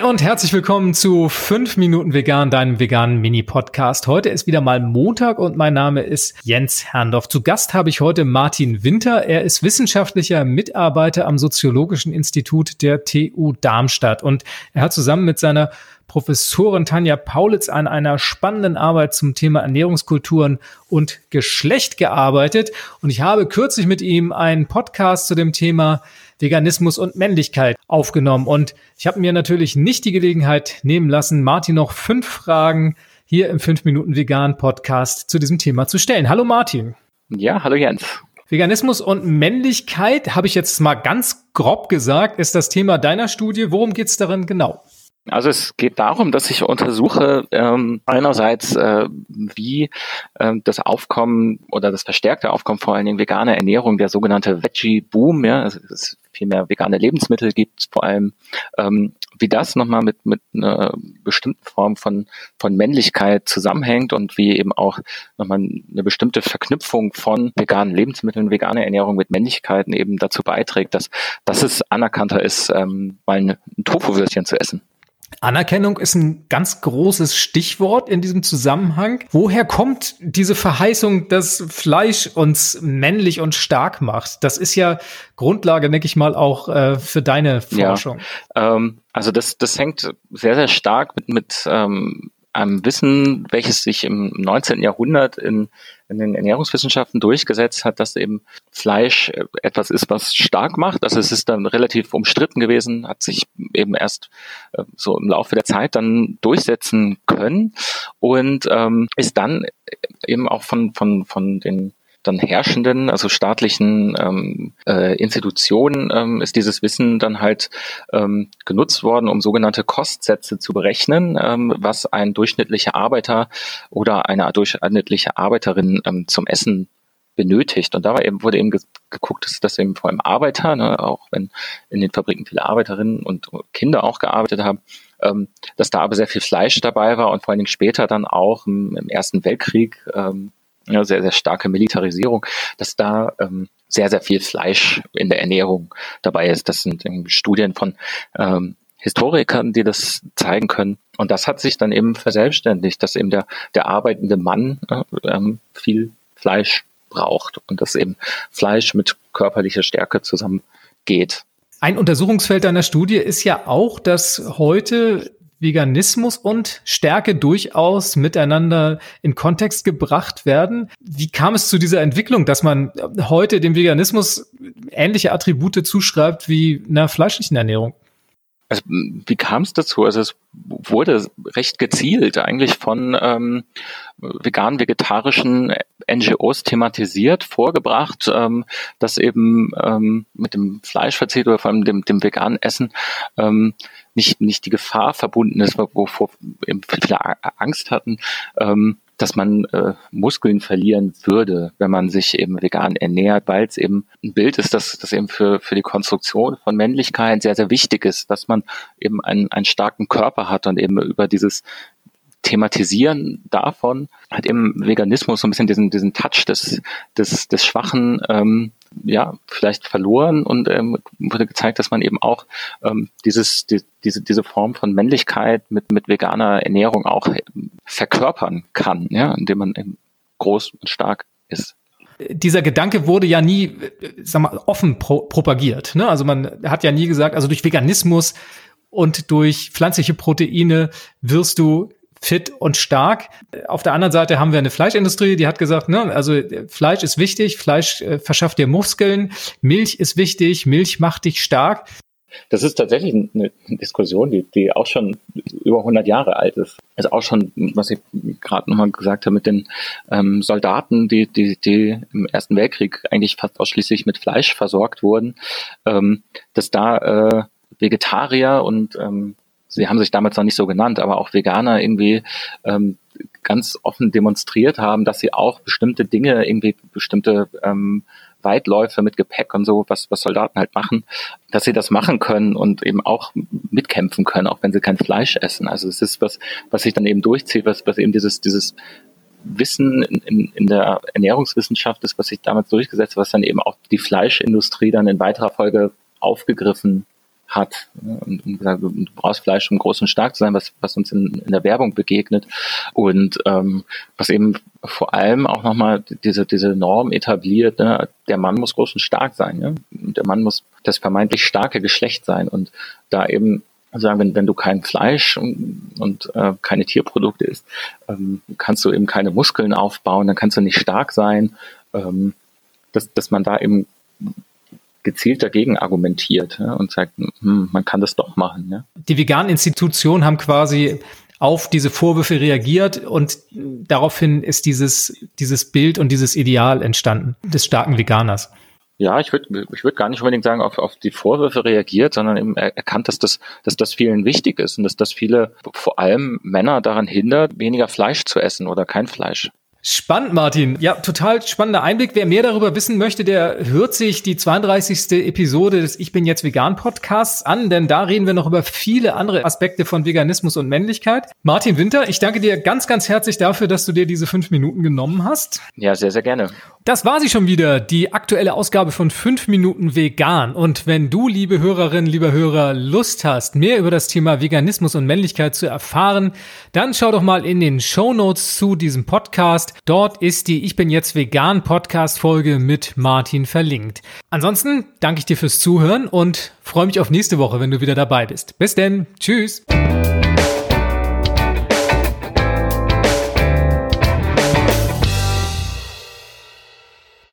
Hi und herzlich willkommen zu 5 Minuten Vegan, deinem veganen Mini-Podcast. Heute ist wieder mal Montag und mein Name ist Jens Herndorf. Zu Gast habe ich heute Martin Winter. Er ist wissenschaftlicher Mitarbeiter am Soziologischen Institut der TU Darmstadt und er hat zusammen mit seiner Professorin Tanja Paulitz an einer spannenden Arbeit zum Thema Ernährungskulturen und Geschlecht gearbeitet. Und ich habe kürzlich mit ihm einen Podcast zu dem Thema Veganismus und Männlichkeit aufgenommen. Und ich habe mir natürlich nicht die Gelegenheit nehmen lassen, Martin noch fünf Fragen hier im 5 Minuten Vegan Podcast zu diesem Thema zu stellen. Hallo Martin. Ja, hallo Jens. Veganismus und Männlichkeit, habe ich jetzt mal ganz grob gesagt, ist das Thema deiner Studie. Worum geht es darin genau? Also es geht darum, dass ich untersuche ähm, einerseits, äh, wie äh, das Aufkommen oder das verstärkte Aufkommen vor allen Dingen veganer Ernährung, der sogenannte Veggie Boom, ja, also es viel mehr vegane Lebensmittel gibt, vor allem ähm, wie das nochmal mit mit einer bestimmten Form von von Männlichkeit zusammenhängt und wie eben auch nochmal eine bestimmte Verknüpfung von veganen Lebensmitteln, veganer Ernährung mit Männlichkeiten eben dazu beiträgt, dass dass es anerkannter ist, ähm, mal ein Tofu-Würstchen zu essen. Anerkennung ist ein ganz großes Stichwort in diesem Zusammenhang. Woher kommt diese Verheißung, dass Fleisch uns männlich und stark macht? Das ist ja Grundlage, denke ich mal, auch äh, für deine Forschung. Ja, ähm, also das, das hängt sehr, sehr stark mit, mit ähm, einem Wissen, welches sich im 19. Jahrhundert in, in den Ernährungswissenschaften durchgesetzt hat, dass eben Fleisch äh, etwas ist, was stark macht. Also es ist dann relativ umstritten gewesen, hat sich eben erst äh, so im Laufe der Zeit dann durchsetzen können und ähm, ist dann eben auch von, von, von den dann herrschenden, also staatlichen ähm, äh, Institutionen ähm, ist dieses Wissen dann halt ähm, genutzt worden, um sogenannte Kostsätze zu berechnen, ähm, was ein durchschnittlicher Arbeiter oder eine durchschnittliche Arbeiterin ähm, zum Essen benötigt. Und dabei eben wurde eben geguckt, dass das eben vor allem Arbeiter, ne, auch wenn in den Fabriken viele Arbeiterinnen und Kinder auch gearbeitet haben, ähm, dass da aber sehr viel Fleisch dabei war und vor allen Dingen später dann auch im, im Ersten Weltkrieg ähm, ja, sehr, sehr starke Militarisierung, dass da ähm, sehr, sehr viel Fleisch in der Ernährung dabei ist. Das sind Studien von ähm, Historikern, die das zeigen können. Und das hat sich dann eben verselbstständigt, dass eben der, der arbeitende Mann äh, viel Fleisch braucht und dass eben Fleisch mit körperlicher Stärke zusammengeht. Ein Untersuchungsfeld deiner Studie ist ja auch, dass heute Veganismus und Stärke durchaus miteinander in Kontext gebracht werden. Wie kam es zu dieser Entwicklung, dass man heute dem Veganismus ähnliche Attribute zuschreibt wie einer fleischlichen Ernährung? Also, wie kam es dazu? Also es wurde recht gezielt eigentlich von ähm, vegan-vegetarischen NGOs thematisiert, vorgebracht, ähm, dass eben ähm, mit dem Fleischverzicht oder vor allem dem, dem veganen Essen ähm, nicht, nicht die Gefahr verbunden ist, wovor viele Angst hatten, ähm, dass man äh, Muskeln verlieren würde, wenn man sich eben vegan ernährt, weil es eben ein Bild ist, das, das eben für, für die Konstruktion von Männlichkeit sehr, sehr wichtig ist, dass man eben einen, einen starken Körper hat und eben über dieses Thematisieren davon hat eben Veganismus so ein bisschen diesen, diesen Touch des, des, des Schwachen ähm, ja, vielleicht verloren und ähm, wurde gezeigt, dass man eben auch ähm, dieses, die, diese, diese Form von Männlichkeit mit, mit veganer Ernährung auch verkörpern kann, ja, indem man eben groß und stark ist dieser Gedanke wurde ja nie, sag mal, offen pro propagiert. Ne? Also man hat ja nie gesagt, also durch Veganismus und durch pflanzliche Proteine wirst du fit und stark. Auf der anderen Seite haben wir eine Fleischindustrie, die hat gesagt, ne, also Fleisch ist wichtig, Fleisch äh, verschafft dir Muskeln, Milch ist wichtig, Milch macht dich stark. Das ist tatsächlich eine Diskussion, die, die auch schon über 100 Jahre alt ist. Ist auch schon, was ich gerade nochmal gesagt habe, mit den ähm, Soldaten, die, die, die im Ersten Weltkrieg eigentlich fast ausschließlich mit Fleisch versorgt wurden, ähm, dass da äh, Vegetarier und ähm, sie haben sich damals noch nicht so genannt, aber auch Veganer irgendwie ähm, ganz offen demonstriert haben, dass sie auch bestimmte Dinge, irgendwie bestimmte ähm, Weitläufe mit Gepäck und so, was, was Soldaten halt machen, dass sie das machen können und eben auch mitkämpfen können, auch wenn sie kein Fleisch essen. Also es ist was, was sich dann eben durchzieht, was, was eben dieses, dieses Wissen in, in, der Ernährungswissenschaft ist, was sich damals durchgesetzt hat, was dann eben auch die Fleischindustrie dann in weiterer Folge aufgegriffen hat. Und, und gesagt, du brauchst Fleisch, um groß und stark zu sein, was, was uns in, in der Werbung begegnet. Und ähm, was eben vor allem auch nochmal diese, diese Norm etabliert, ne? der Mann muss groß und stark sein. Ne? Der Mann muss das vermeintlich starke Geschlecht sein. Und da eben sagen, wenn, wenn du kein Fleisch und, und äh, keine Tierprodukte isst, ähm, kannst du eben keine Muskeln aufbauen, dann kannst du nicht stark sein. Ähm, dass, dass man da eben gezielt dagegen argumentiert ja, und sagt, hm, man kann das doch machen. Ja. Die veganen Institutionen haben quasi auf diese Vorwürfe reagiert und daraufhin ist dieses, dieses Bild und dieses Ideal entstanden des starken Veganers. Ja, ich würde ich würd gar nicht unbedingt sagen, auf, auf die Vorwürfe reagiert, sondern eben erkannt, dass das, dass das vielen wichtig ist und dass das viele, vor allem Männer daran hindert, weniger Fleisch zu essen oder kein Fleisch. Spannend, Martin. Ja, total spannender Einblick. Wer mehr darüber wissen möchte, der hört sich die 32. Episode des Ich bin jetzt vegan Podcasts an, denn da reden wir noch über viele andere Aspekte von Veganismus und Männlichkeit. Martin Winter, ich danke dir ganz, ganz herzlich dafür, dass du dir diese fünf Minuten genommen hast. Ja, sehr, sehr gerne. Das war sie schon wieder, die aktuelle Ausgabe von 5 Minuten Vegan. Und wenn du, liebe Hörerinnen, lieber Hörer, Lust hast, mehr über das Thema Veganismus und Männlichkeit zu erfahren, dann schau doch mal in den Show Notes zu diesem Podcast. Dort ist die Ich bin jetzt vegan Podcast Folge mit Martin verlinkt. Ansonsten danke ich dir fürs Zuhören und freue mich auf nächste Woche, wenn du wieder dabei bist. Bis denn. Tschüss.